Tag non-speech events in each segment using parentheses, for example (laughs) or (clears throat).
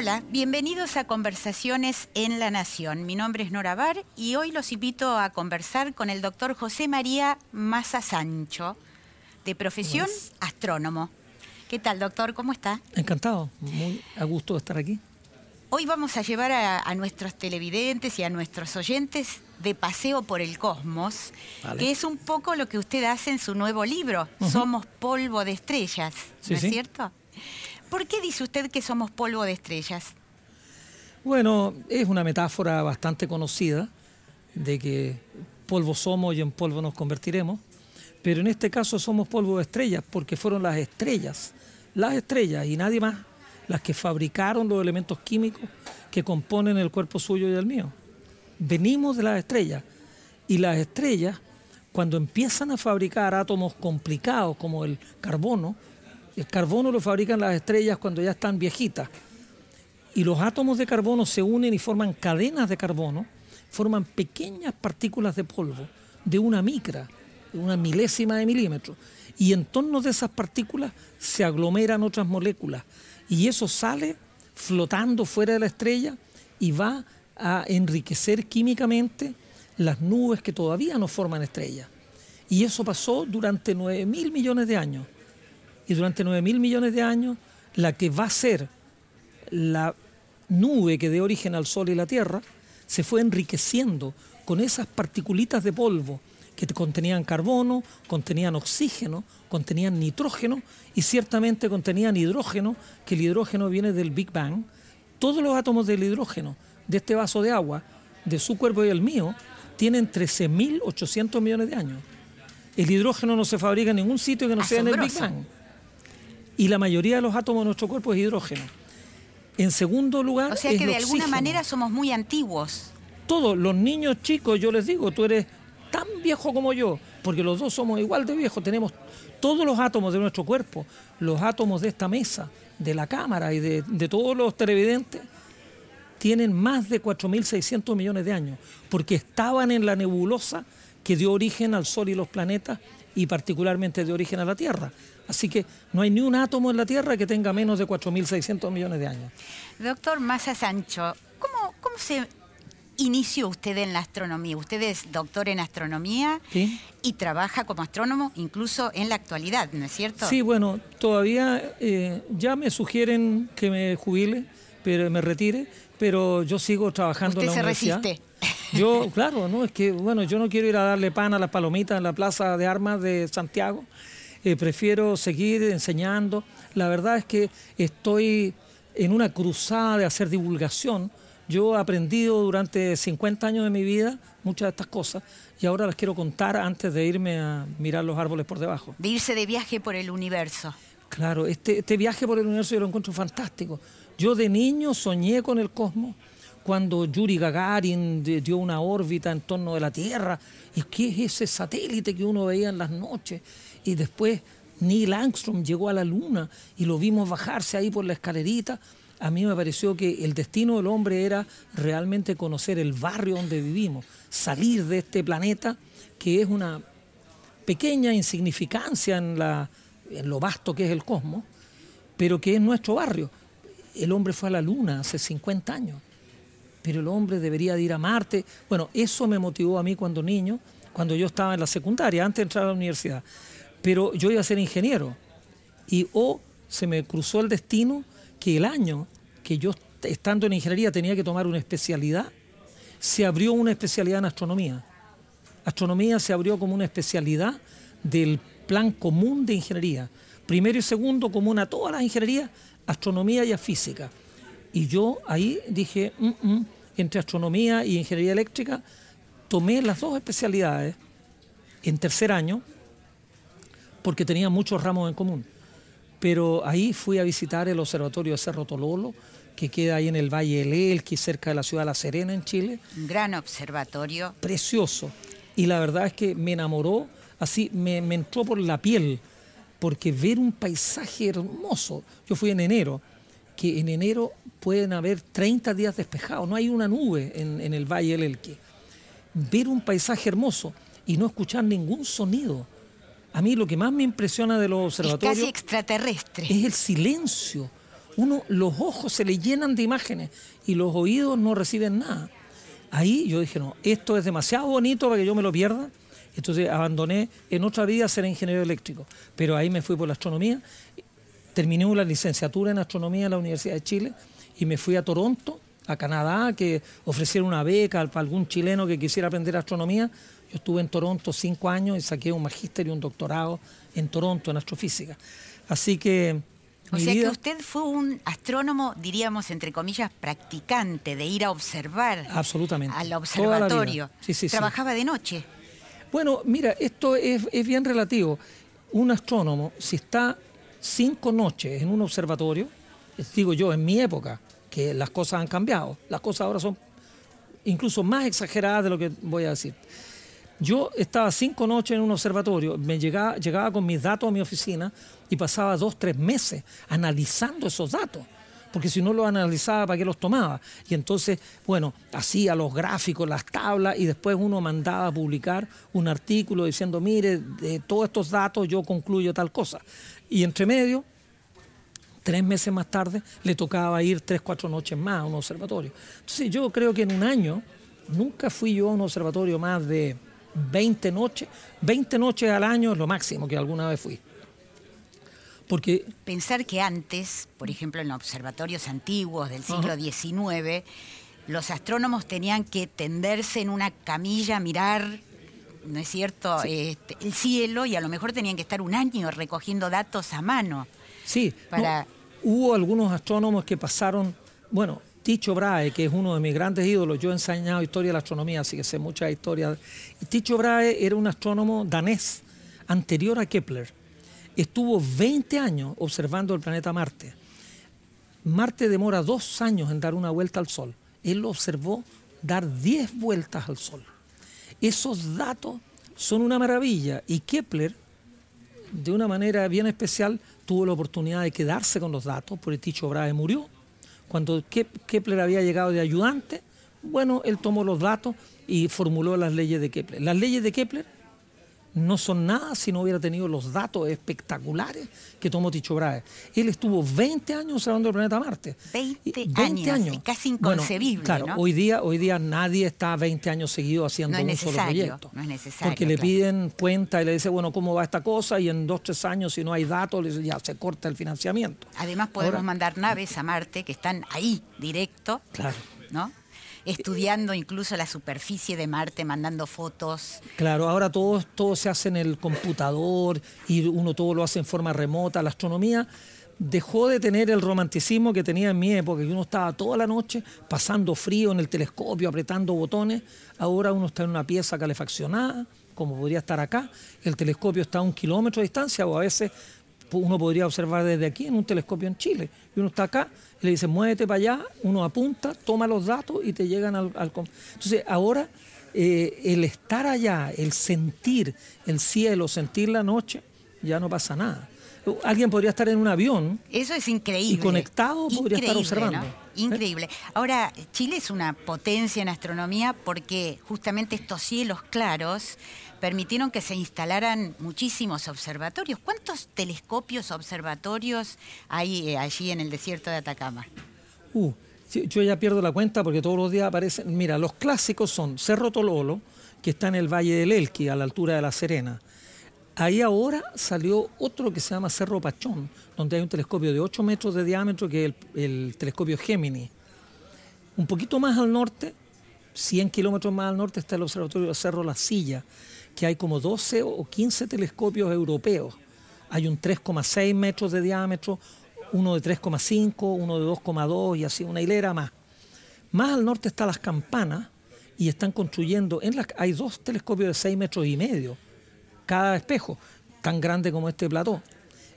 Hola, bienvenidos a Conversaciones en la Nación. Mi nombre es Nora Bar y hoy los invito a conversar con el doctor José María Maza Sancho, de profesión astrónomo. ¿Qué tal, doctor? ¿Cómo está? Encantado, muy a gusto de estar aquí. Hoy vamos a llevar a, nuestros televidentes y a nuestros oyentes de paseo por el cosmos, que es un poco lo que usted hace en su nuevo libro, Somos polvo de estrellas, ¿no es cierto? ¿Por qué dice usted que somos polvo de estrellas? Bueno, es una metáfora bastante conocida de que polvo somos y en polvo nos convertiremos, pero en este caso somos polvo de estrellas porque fueron las estrellas, las estrellas y nadie más las que fabricaron los elementos químicos que componen el cuerpo suyo y el mío. Venimos de las estrellas y las estrellas, cuando empiezan a fabricar átomos complicados como el carbono, el carbono lo fabrican las estrellas cuando ya están viejitas. Y los átomos de carbono se unen y forman cadenas de carbono, forman pequeñas partículas de polvo de una micra, de una milésima de milímetro. Y en torno de esas partículas se aglomeran otras moléculas. Y eso sale flotando fuera de la estrella y va a enriquecer químicamente las nubes que todavía no forman estrellas. Y eso pasó durante 9 mil millones de años y durante 9 mil millones de años la que va a ser la nube que dé origen al Sol y la Tierra se fue enriqueciendo con esas particulitas de polvo que contenían carbono, contenían oxígeno, contenían nitrógeno y ciertamente contenían hidrógeno, que el hidrógeno viene del Big Bang. Todos los átomos del hidrógeno de este vaso de agua, de su cuerpo y el mío, tienen 13.800 millones de años. El hidrógeno no se fabrica en ningún sitio que no sea en el Big Bang y la mayoría de los átomos de nuestro cuerpo es hidrógeno. En segundo lugar, o sea que de alguna manera somos muy antiguos. Todos los niños chicos, yo les digo, tú eres tan viejo como yo, porque los dos somos igual de viejos, tenemos todos los átomos de nuestro cuerpo, los átomos de esta mesa, de la cámara y de, de todos los televidentes, tienen más de 4.600 millones de años, porque estaban en la nebulosa que dio origen al Sol y los planetas y particularmente dio origen a la Tierra. Así que no hay ni un átomo en la Tierra que tenga menos de 4.600 millones de años. Doctor Massa Sancho, ¿cómo, cómo se inició usted en la astronomía? Usted es doctor en astronomía y trabaja como astrónomo incluso en la actualidad, ¿no es cierto? Sí, bueno, todavía eh, ya me sugieren que me jubile, pero me retire, pero yo sigo trabajando en la se universidad. resiste. Yo, (laughs) claro, no es que bueno, yo no quiero ir a darle pan a las palomitas en la Plaza de Armas de Santiago. Eh, prefiero seguir enseñando. La verdad es que estoy en una cruzada de hacer divulgación. Yo he aprendido durante 50 años de mi vida muchas de estas cosas y ahora las quiero contar antes de irme a mirar los árboles por debajo. De irse de viaje por el universo. Claro, este, este viaje por el universo yo lo encuentro fantástico. Yo de niño soñé con el cosmos cuando Yuri Gagarin dio una órbita en torno de la Tierra. ¿Y qué es ese satélite que uno veía en las noches? Y después Neil Armstrong llegó a la luna y lo vimos bajarse ahí por la escalerita. A mí me pareció que el destino del hombre era realmente conocer el barrio donde vivimos, salir de este planeta que es una pequeña insignificancia en, la, en lo vasto que es el cosmos, pero que es nuestro barrio. El hombre fue a la luna hace 50 años, pero el hombre debería de ir a Marte. Bueno, eso me motivó a mí cuando niño, cuando yo estaba en la secundaria, antes de entrar a la universidad pero yo iba a ser ingeniero. Y o se me cruzó el destino que el año que yo estando en ingeniería tenía que tomar una especialidad, se abrió una especialidad en astronomía. Astronomía se abrió como una especialidad del plan común de ingeniería. Primero y segundo común a todas las ingenierías, astronomía y a física. Y yo ahí dije, mm, mm", entre astronomía y ingeniería eléctrica, tomé las dos especialidades en tercer año porque tenía muchos ramos en común. Pero ahí fui a visitar el observatorio de Cerro Tololo, que queda ahí en el Valle del Elqui, cerca de la ciudad de La Serena, en Chile. Un gran observatorio. Precioso. y la verdad es que me enamoró, así me, entró por la piel, porque ver un paisaje hermoso, yo fui en enero, que en enero pueden haber 30 días despejados, no hay una nube en, en el Valle del Elqui. Ver un paisaje hermoso y no escuchar ningún sonido. A mí lo que más me impresiona de los observatorios... Es casi extraterrestre. Es el silencio. Uno, los ojos se le llenan de imágenes y los oídos no reciben nada. Ahí yo dije, no, esto es demasiado bonito para que yo me lo pierda. Entonces abandoné en otra vida ser ingeniero eléctrico, pero ahí me fui por la astronomía. Terminé una licenciatura en astronomía en la Universidad de Chile y me fui a Toronto, a Canadá, que ofrecieron una beca para algún chileno que quisiera aprender astronomía. Yo estuve en Toronto cinco años y saqué un magíster y un doctorado en Toronto en astrofísica. Así que o sea que usted fue un astrónomo, diríamos, entre comillas, practicante, de ir a observar Absolutamente. al observatorio. ¿Trabajaba de noche? Bueno, mira, esto es, bien relativo. Un astrónomo, si está cinco noches en un observatorio, digo yo, en mi época, que las cosas han cambiado, las cosas ahora son incluso más exageradas de lo que voy a decir. Yo estaba cinco noches en un observatorio, me llegaba, llegaba con mis datos a mi oficina y pasaba dos, tres meses analizando esos datos porque si no los analizaba, ¿para qué los tomaba? Y entonces, bueno, hacía los gráficos, las tablas, y después uno mandaba a publicar un artículo diciendo, mire, de todos estos datos yo concluyo tal cosa. Y entre medio, tres meses más tarde, le tocaba ir tres, cuatro noches más a un observatorio. Entonces yo creo que en un año, nunca fui yo a un observatorio más de 20 noches, 20 noches al año es lo máximo que alguna vez fui. Porque pensar que antes, por ejemplo, en los observatorios antiguos del siglo XIX, los astrónomos tenían que tenderse en una camilla a mirar, ¿no es cierto?, este, el cielo y a lo mejor tenían que estar un año recogiendo datos a mano. Sí, para... hubo algunos astrónomos que pasaron, bueno, Ticho Brahe, que es uno de mis grandes ídolos, yo he enseñado historia de la astronomía, así que sé mucha historia. Ticho Brahe era un astrónomo danés, anterior a Kepler. Estuvo 20 años observando el planeta Marte. Marte demora dos años en dar una vuelta al Sol. Él lo observó dar 10 vueltas al Sol. Esos datos son una maravilla y Kepler, de una manera bien especial, tuvo la oportunidad de quedarse con los datos, porque Ticho Brahe murió cuando Kepler había llegado de ayudante, bueno, él tomó los datos y formuló las leyes de Kepler. Las leyes de Kepler no son nada si no hubiera tenido los datos espectaculares que tomó Ticho Brahe. Él estuvo 20 años observando el planeta Marte. 20, años, casi inconcebible. claro, hoy, día, hoy día nadie está 20 años seguidos haciendo un solo proyecto. No es necesario. Porque le piden cuenta y le dicen, bueno, ¿cómo va esta cosa? Y en dos, tres años, si no hay datos, ya se corta el financiamiento. Además, podemos mandar naves a Marte que están ahí, directo. Claro. ¿No? Estudiando incluso la superficie de Marte, mandando fotos. Claro, ahora todo, todo se hace en el computador y uno todo lo hace en forma remota. La astronomía dejó de tener el romanticismo que tenía en mi época, que uno estaba toda la noche pasando frío en el telescopio, apretando botones. Ahora uno está en una pieza calefaccionada, como podría estar acá. El telescopio está a un kilómetro de distancia o a veces uno podría observar desde aquí en un telescopio en Chile. Y uno está acá y le dice, muévete para allá, uno apunta, toma los datos y te llegan al... Entonces, ahora eh, el estar allá, el sentir el cielo, sentir la noche, ya no pasa nada. Alguien podría estar en un avión. Eso es increíble. Y conectado podría estar observando. Increíble. Ahora, Chile es una potencia en astronomía porque justamente estos cielos claros permitieron que se instalaran muchísimos observatorios. ¿Cuántos telescopios observatorios hay eh, allí en el desierto de Atacama? Uh, yo ya pierdo la cuenta porque todos los días aparecen. Mira, los clásicos son Cerro Tololo, que está en el Valle del Elqui, a la altura de La Serena. Ahí ahora salió otro que se llama Cerro Pachón, donde hay un telescopio de 8 metros de diámetro, que es el, el telescopio Gemini. Un poquito más al norte, 100 kilómetros más al norte, está el observatorio de Cerro La Silla, que hay como 12 o 15 telescopios europeos. Hay un 3,6 metros de diámetro, uno de 3,5, uno de 2,2 y así una hilera más. Más al norte están las campanas y están construyendo, en hay dos telescopios de 6 metros y medio, cada espejo, tan grande como este plató.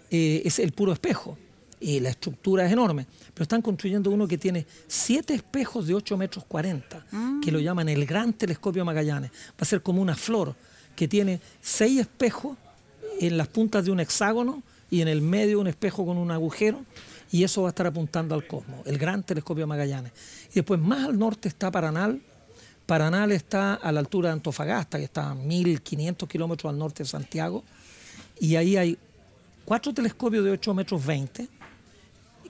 Eh, es el puro espejo. y la estructura es enorme, pero están construyendo uno que tiene siete espejos de 8 metros 40, que lo llaman el Gran Telescopio Magallanes. Va a ser como una flor que tiene seis espejos en las puntas de un hexágono y en el medio un espejo con un agujero y eso va a estar apuntando al cosmos, el Gran Telescopio Magallanes. Y después más al norte está Paranal. Paranal está a la altura de Antofagasta, que está a 1500 kilómetros al norte de Santiago, y ahí hay cuatro telescopios de 8 metros 20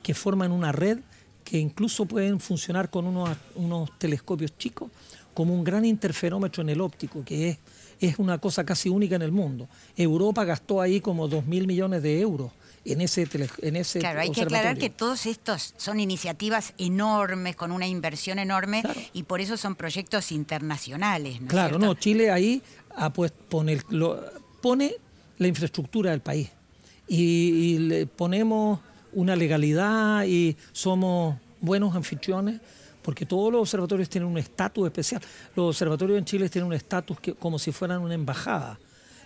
que forman una red que incluso pueden funcionar con unos, unos telescopios chicos como un gran interferómetro en el óptico, que es, es una cosa casi única en el mundo. Europa gastó ahí como 2 mil millones de euros en ese, en ese Claro, hay que aclarar que todos estos son iniciativas enormes, con una inversión enorme, y por eso son proyectos internacionales. ¿no claro, no, Chile ahí pues, pone, pone la infraestructura del país y, le ponemos una legalidad y somos buenos anfitriones porque todos los observatorios tienen un estatus especial. Los observatorios en Chile tienen un estatus como si fueran una embajada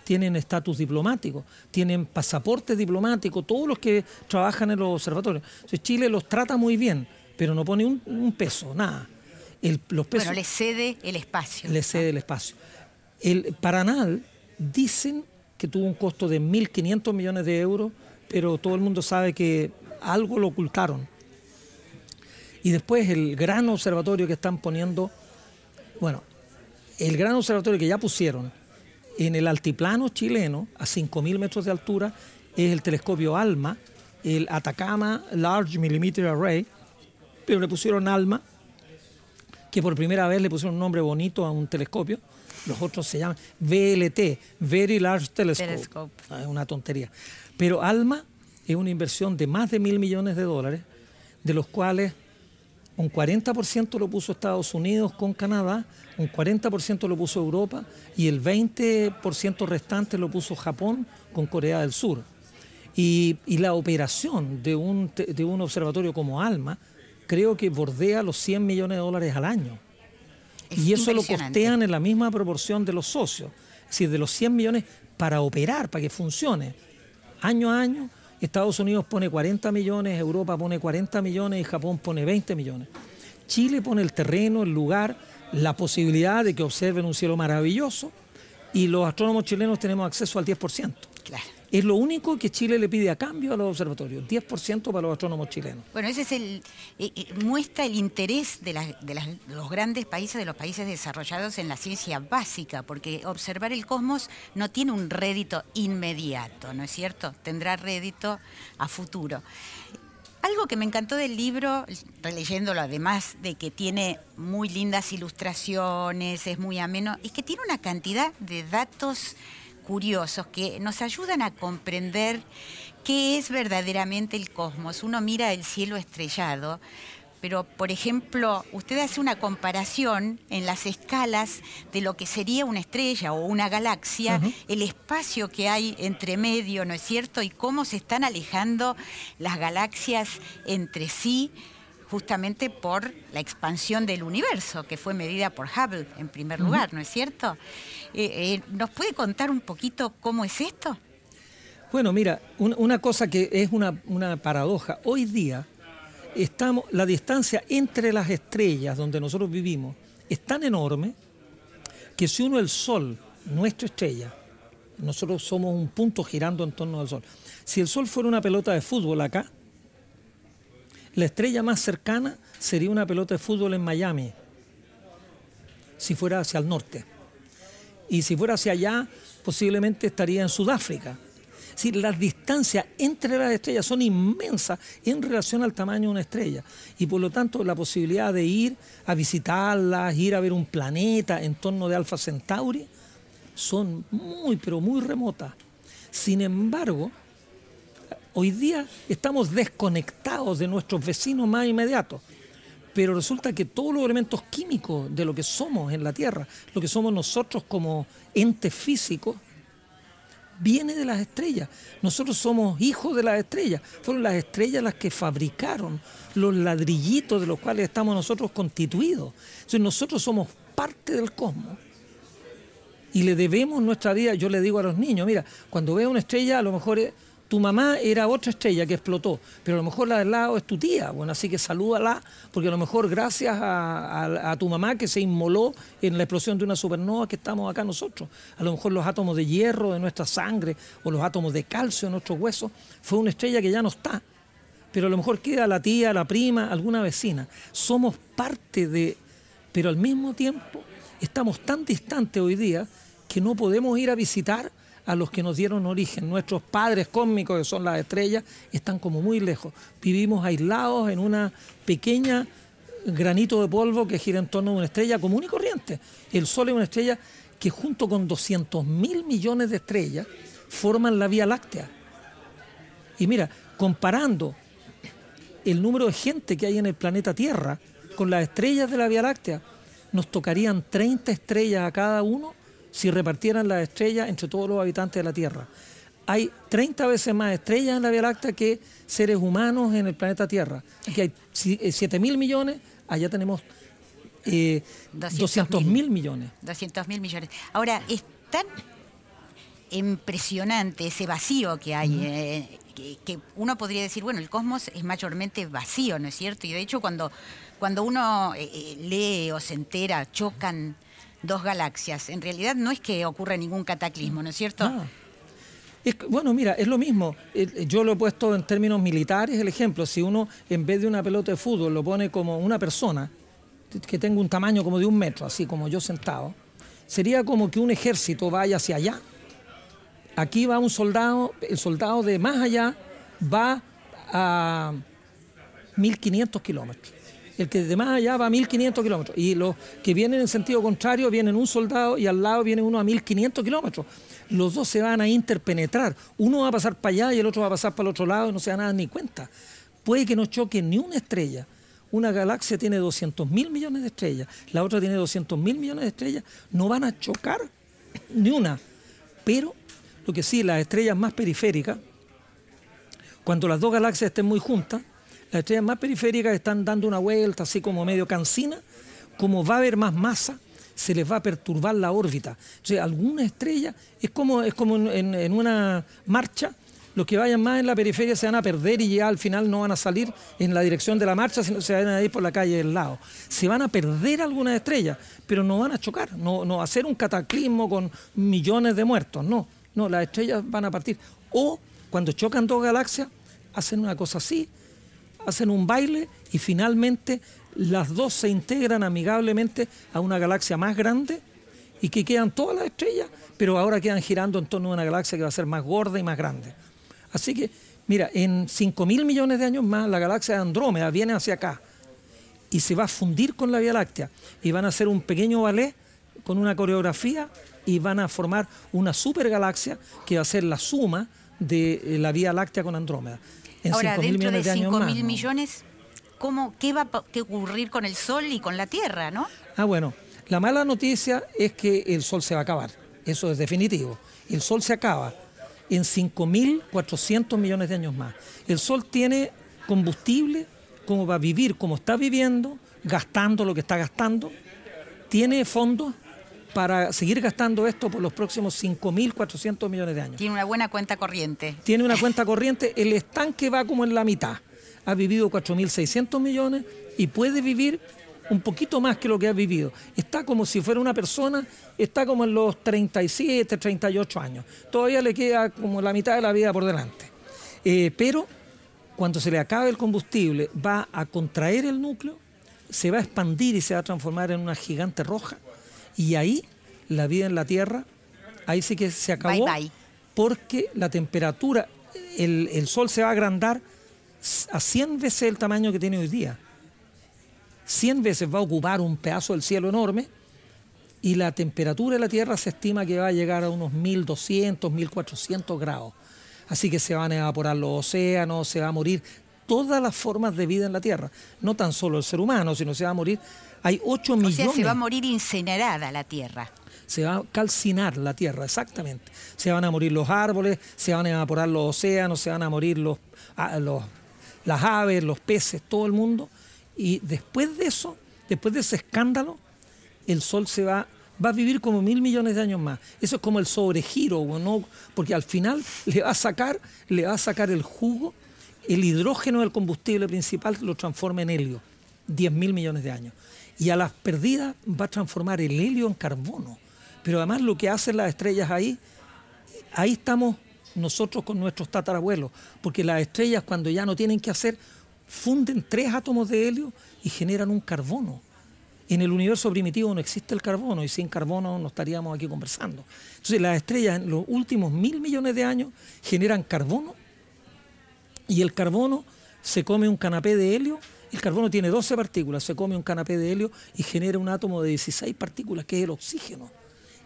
tienen estatus diplomático, tienen pasaporte diplomático, todos los que trabajan en los observatorios. Entonces Chile los trata muy bien, pero no pone un, peso, nada. El, los pesos, bueno, le cede el espacio. Le cede el espacio. El Paranal dicen que tuvo un costo de 1.500 millones de euros, pero todo el mundo sabe que algo lo ocultaron. Y después el gran observatorio que están poniendo, bueno, el gran observatorio que ya pusieron, en el altiplano chileno, a 5.000 metros de altura, es el telescopio ALMA, el Atacama Large Millimeter Array, pero le pusieron ALMA, que por primera vez le pusieron un nombre bonito a un telescopio. Los otros se llaman VLT, Very Large Telescope. Telescope. Ah, es una tontería. Pero ALMA es una inversión de más de mil millones de dólares, de los cuales un 40% lo puso Estados Unidos con Canadá, un 40% lo puso Europa y el 20% restante lo puso Japón con Corea del Sur. Y, la operación de un, de un observatorio como ALMA creo que bordea los 100 millones de dólares al año. y eso lo costean en la misma proporción de los socios. Es decir, de los 100 millones para operar, para que funcione. Año a año, Estados Unidos pone 40 millones, Europa pone 40 millones y Japón pone 20 millones. Chile pone el terreno, el lugar, la posibilidad de que observen un cielo maravilloso y los astrónomos chilenos tenemos acceso al 10%. Es lo único que Chile le pide a cambio a los observatorios, 10% para los astrónomos chilenos. Bueno, ese es el eh, eh, muestra el interés de, los grandes países, de los países desarrollados en la ciencia básica, porque observar el cosmos no tiene un rédito inmediato, ¿no es cierto? Tendrá rédito a futuro. Algo que me encantó del libro, releyéndolo además de que tiene muy lindas ilustraciones, es muy ameno, es que tiene una cantidad de datos curiosos que nos ayudan a comprender qué es verdaderamente el cosmos. Uno mira el cielo estrellado, pero por ejemplo, usted hace una comparación en las escalas de lo que sería una estrella o una galaxia, el espacio que hay entre medio, ¿no es cierto? Y cómo se están alejando las galaxias entre sí justamente por la expansión del universo, que fue medida por Hubble en primer lugar, ¿no es cierto? Eh, eh, ¿Nos puede contar un poquito cómo es esto? Bueno, mira, una cosa que es una, una, paradoja. Hoy día estamos, la distancia entre las estrellas donde nosotros vivimos es tan enorme que si uno el Sol, nuestra estrella, nosotros somos un punto girando en torno al Sol. Si el Sol fuera una pelota de fútbol acá, la estrella más cercana sería una pelota de fútbol en Miami, si fuera hacia el norte. Y si fuera hacia allá, posiblemente estaría en Sudáfrica. Si las distancias entre las estrellas son inmensas en relación al tamaño de una estrella. Y por lo tanto, la posibilidad de ir a visitarlas, ir a ver un planeta en torno de Alfa Centauri, son muy, pero muy remotas. Sin embargo, Hoy día estamos desconectados de nuestros vecinos más inmediatos, pero resulta que todos los elementos químicos de lo que somos en la Tierra, lo que somos nosotros como entes físicos, viene de las estrellas. Nosotros somos hijos de las estrellas. Fueron las estrellas las que fabricaron los ladrillitos de los cuales estamos nosotros constituidos. Entonces nosotros somos parte del cosmos. Y le debemos nuestra vida, yo le digo a los niños, mira, cuando vea una estrella a lo mejor tu mamá era otra estrella que explotó, pero a lo mejor la del lado es tu tía, bueno, así que salúdala, porque a lo mejor gracias a, tu mamá que se inmoló en la explosión de una supernova que estamos acá nosotros, a lo mejor los átomos de hierro de nuestra sangre o los átomos de calcio en nuestros huesos, fue una estrella que ya no está, pero a lo mejor queda la tía, la prima, alguna vecina. Somos parte de, pero al mismo tiempo estamos tan distantes hoy día que no podemos ir a visitar a los que nos dieron origen. Nuestros padres cósmicos, que son las estrellas, están como muy lejos. Vivimos aislados en una pequeña granito de polvo que gira en torno a una estrella común y corriente. El Sol es una estrella que junto con 200 mil millones de estrellas forman la Vía Láctea. Y mira, comparando el número de gente que hay en el planeta Tierra con las estrellas de la Vía Láctea, nos tocarían 30 estrellas a cada uno si repartieran las estrellas entre todos los habitantes de la Tierra. Hay 30 veces más estrellas en la Vía Láctea que seres humanos en el planeta Tierra. Aquí hay 7 eh, mil millones, allá tenemos eh, 200 mil millones. 200 mil millones. Ahora, es tan impresionante ese vacío que hay, eh, que, uno podría decir, bueno, el cosmos es mayormente vacío, ¿no es cierto? Y de hecho cuando, cuando uno eh, lee o se entera, chocan dos galaxias. En realidad no es que ocurra ningún cataclismo, ¿no es cierto? Ah. bueno, mira, es lo mismo. Yo lo he puesto en términos militares, el ejemplo. Si uno, en vez de una pelota de fútbol, lo pone como una persona, que tenga un tamaño como de un metro, así como yo sentado, sería como que un ejército vaya hacia allá. Aquí va un soldado, el soldado de más allá va a 1500 kilómetros el que de más allá va a 1500 kilómetros. Y los que vienen en sentido contrario vienen un soldado y al lado viene uno a 1500 kilómetros. Los dos se van a interpenetrar. Uno va a pasar para allá y el otro va a pasar para el otro lado y no se dan nada ni cuenta. Puede que no choque ni una estrella. Una galaxia tiene 200 mil millones de estrellas, la otra tiene 200 mil millones de estrellas. No van a chocar (clears throat) ni una. Pero lo que sí, las estrellas más periféricas, cuando las dos galaxias estén muy juntas, las estrellas más periféricas están dando una vuelta así como medio cansina, como va a haber más masa, se les va a perturbar la órbita. O sea, alguna estrella, es como, es como en, una marcha, los que vayan más en la periferia se van a perder y ya al final no van a salir en la dirección de la marcha, sino se van a ir por la calle del lado. Se van a perder algunas estrellas, pero no van a chocar, no, no hacer un cataclismo con millones de muertos, no, no, las estrellas van a partir. O cuando chocan dos galaxias, hacen una cosa así, hacen un baile y finalmente las dos se integran amigablemente a una galaxia más grande y que quedan todas las estrellas, pero ahora quedan girando en torno a una galaxia que va a ser más gorda y más grande. Así que, mira, en 5 mil millones de años más la galaxia de Andrómeda viene hacia acá y se va a fundir con la Vía Láctea y van a hacer un pequeño ballet con una coreografía y van a formar una supergalaxia que va a ser la suma de la Vía Láctea con Andrómeda. Ahora, dentro de 5 mil millones, ¿cómo, ¿qué va a ocurrir con el Sol y con la Tierra, no? Ah, bueno, la mala noticia es que el Sol se va a acabar, eso es definitivo. El Sol se acaba en 5.400 millones de años más. El Sol tiene combustible como va a vivir, como está viviendo, gastando lo que está gastando, tiene fondos para seguir gastando esto por los próximos 5.400 millones de años. Tiene una buena cuenta corriente. Tiene una cuenta (laughs) corriente, el estanque va como en la mitad. Ha vivido 4.600 millones y puede vivir un poquito más que lo que ha vivido. Está como si fuera una persona, está como en los 37, 38 años. Todavía le queda como la mitad de la vida por delante. Eh, pero cuando se le acabe el combustible, va a contraer el núcleo, se va a expandir y se va a transformar en una gigante roja y ahí la vida en la Tierra, ahí sí que se acabó. Porque la temperatura, el, Sol se va a agrandar a 100 veces el tamaño que tiene hoy día. 100 veces va a ocupar un pedazo del cielo enorme y la temperatura de la Tierra se estima que va a llegar a unos 1200, 1400 grados. Así que se van a evaporar los océanos, se va a morir todas las formas de vida en la Tierra. No tan solo el ser humano, sino se va a morir hay 8 millones. O sea, se va a morir incinerada la tierra. Se va a calcinar la tierra, exactamente. Se van a morir los árboles, se van a evaporar los océanos, se van a morir los, las aves, los peces, todo el mundo. Y después de eso, después de ese escándalo, el sol se va va a vivir como mil millones de años más. Eso es como el sobregiro, ¿no? porque al final (laughs) le va a sacar, le va a sacar el jugo, el hidrógeno del combustible principal lo transforma en helio, 10 mil millones de años. Y a las perdidas va a transformar el helio en carbono. Pero además lo que hacen las estrellas ahí, ahí estamos nosotros con nuestros tatarabuelos, porque las estrellas cuando ya no tienen que hacer, funden tres átomos de helio y generan un carbono. En el universo primitivo no existe el carbono y sin carbono no estaríamos aquí conversando. Entonces las estrellas en los últimos mil millones de años generan carbono y el carbono se come un canapé de helio. El carbono tiene 12 partículas, se come un canapé de helio y genera un átomo de 16 partículas, que es el oxígeno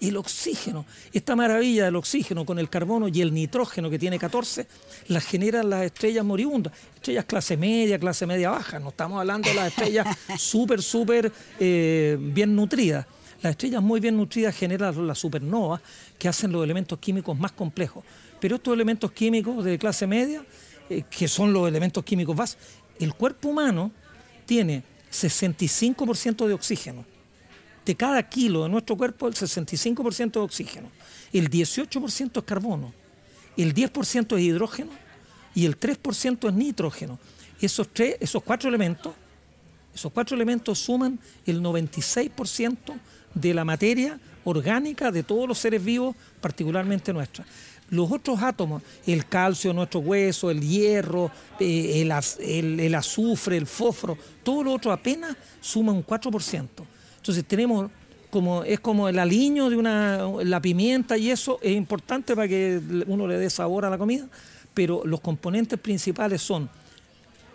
el oxígeno. Esta maravilla del oxígeno con el carbono y el nitrógeno que tiene 14, la generan las estrellas moribundas. Estrellas clase media, clase media baja. No estamos hablando de las estrellas (laughs) súper, súper eh, bien nutridas. Las estrellas muy bien nutridas generan las supernovas que hacen los elementos químicos más complejos. Pero estos elementos químicos de clase media, eh, que son los elementos químicos básicos, el cuerpo humano tiene 65% de oxígeno, de cada kilo de nuestro cuerpo el 65% de oxígeno, el 18% es carbono, el 10% es hidrógeno y el 3% es nitrógeno. Esos, tres, esos cuatro elementos, esos cuatro elementos suman el 96% de la materia orgánica de todos los seres vivos, particularmente nuestra. Los otros átomos, el calcio, nuestro hueso, el hierro, eh, el, azufre, el fósforo, todo lo otro apenas suma un 4%. Entonces tenemos como es como el aliño de una la pimienta y eso es importante para que uno le dé sabor a la comida, pero los componentes principales son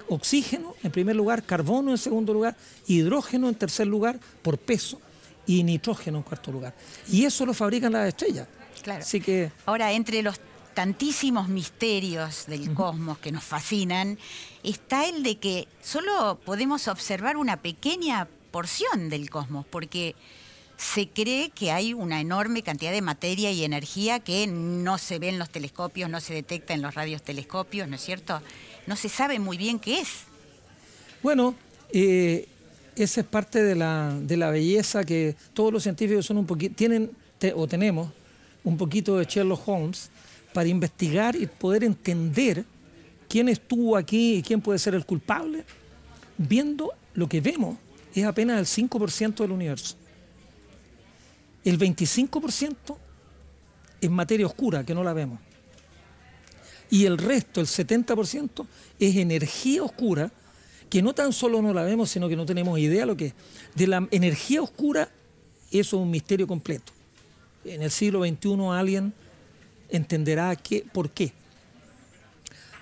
oxígeno en primer lugar, carbono en segundo lugar, hidrógeno en tercer lugar por peso y nitrógeno en cuarto lugar. Y eso lo fabrican las estrellas. Claro. Así que ahora entre los tantísimos misterios del cosmos que nos fascinan, está el de que solo podemos observar una pequeña porción del cosmos, porque se cree que hay una enorme cantidad de materia y energía que no se ve en los telescopios, no se detecta en los radiotelescopios, ¿no es cierto? No se sabe muy bien qué es. Bueno, eh, esa es parte de la, de la, belleza que todos los científicos son un poquito, tienen o tenemos un poquito de Sherlock Holmes para investigar y poder entender quién estuvo aquí y quién puede ser el culpable, viendo lo que vemos es apenas el 5% del universo. El 25% es materia oscura, que no la vemos. Y el resto, el 70%, es energía oscura, que no tan solo no la vemos, sino que no tenemos idea de lo que es. De la energía oscura, eso es un misterio completo. En el siglo XXI alguien entenderá qué, por qué.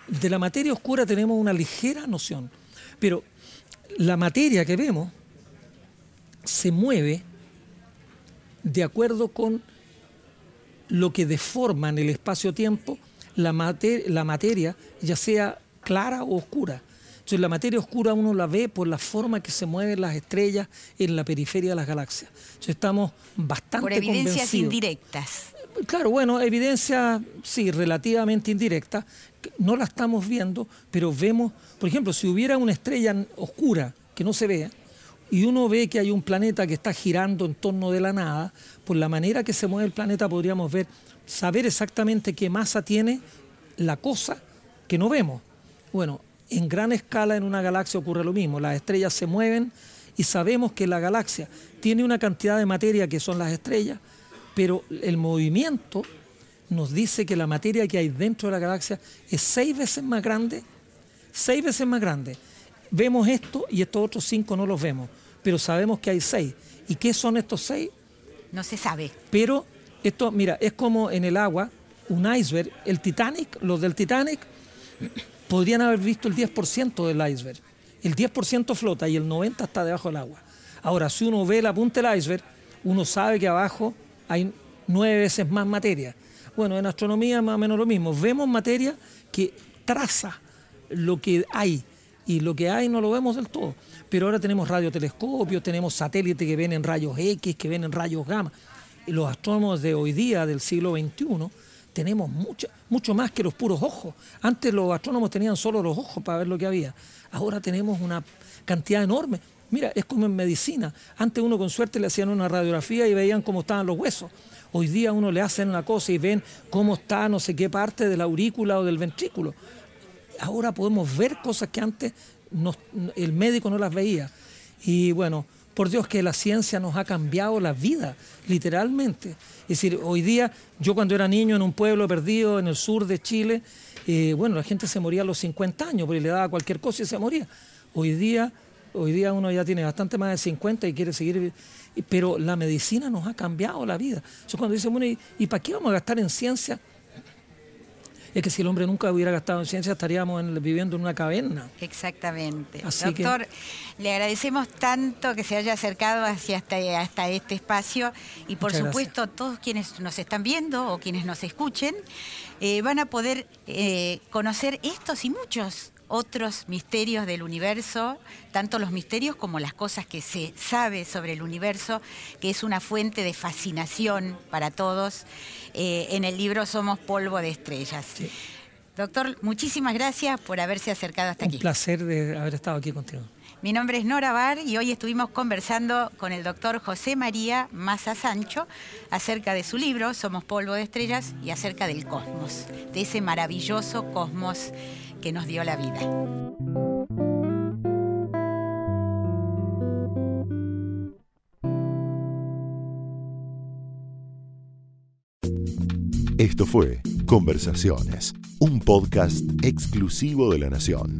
De la materia oscura tenemos una ligera noción, pero la materia que vemos se mueve de acuerdo con lo que deforma en el espacio-tiempo la, la materia, ya sea clara o oscura. Entonces la materia oscura uno la ve por la forma que se mueven las estrellas en la periferia de las galaxias. Entonces estamos bastante Por evidencias indirectas. Claro, bueno, evidencia, sí, relativamente indirecta. No la estamos viendo, pero vemos, por ejemplo, si hubiera una estrella oscura que no se vea, y uno ve que hay un planeta que está girando en torno de la nada, por la manera que se mueve el planeta podríamos ver, saber exactamente qué masa tiene la cosa que no vemos. Bueno, en gran escala en una galaxia ocurre lo mismo, las estrellas se mueven y sabemos que la galaxia tiene una cantidad de materia que son las estrellas, pero el movimiento nos dice que la materia que hay dentro de la galaxia es seis veces más grande, seis veces más grande vemos esto y estos otros cinco no los vemos, pero sabemos que hay seis. ¿Y qué son estos seis? No se sabe. Pero esto, mira, es como en el agua, un iceberg, el Titanic, los del Titanic podrían haber visto el 10% del iceberg. El 10% flota y el 90% está debajo del agua. Ahora, si uno ve la punta del iceberg, uno sabe que abajo hay nueve veces más materia. Bueno, en astronomía más o menos lo mismo. Vemos materia que traza lo que hay y lo que hay no lo vemos del todo. Pero ahora tenemos radiotelescopios, tenemos satélites que ven en rayos X, que ven en rayos gamma. Y los astrónomos de hoy día, del siglo XXI, tenemos mucho, mucho más que los puros ojos. Antes los astrónomos tenían solo los ojos para ver lo que había. Ahora tenemos una cantidad enorme. Mira, es como en medicina. Antes uno con suerte le hacían una radiografía y veían cómo estaban los huesos. Hoy día uno le hacen una cosa y ven cómo está no sé qué parte de la aurícula o del ventrículo. Ahora podemos ver cosas que antes el médico no las veía. Y bueno, por Dios que la ciencia nos ha cambiado la vida, literalmente. Es decir, hoy día, yo cuando era niño en un pueblo perdido en el sur de Chile, eh, bueno, la gente se moría a los 50 años porque le daba cualquier cosa y se moría. Hoy día, hoy día uno ya tiene bastante más de 50 y quiere seguir pero la medicina nos ha cambiado la vida. Eso cuando dicen, bueno, ¿y, para qué vamos a gastar en ciencia? Es que si el hombre nunca hubiera gastado en ciencia estaríamos viviendo en una caverna. Exactamente. Doctor, le agradecemos tanto que se haya acercado hacia hasta, este espacio y por supuesto todos quienes nos están viendo o quienes nos escuchen eh, van a poder eh, conocer estos y muchos otros misterios del universo, tanto los misterios como las cosas que se sabe sobre el universo, que es una fuente de fascinación para todos. Eh, en el libro Somos polvo de estrellas. Doctor, muchísimas gracias por haberse acercado hasta aquí. Un placer de haber estado aquí contigo. Mi nombre es Nora Bar y hoy estuvimos conversando con el doctor José María Maza Sancho acerca de su libro Somos polvo de estrellas y acerca del cosmos, de ese maravilloso cosmos que nos dio la vida. Esto fue Conversaciones, un podcast exclusivo de La Nación.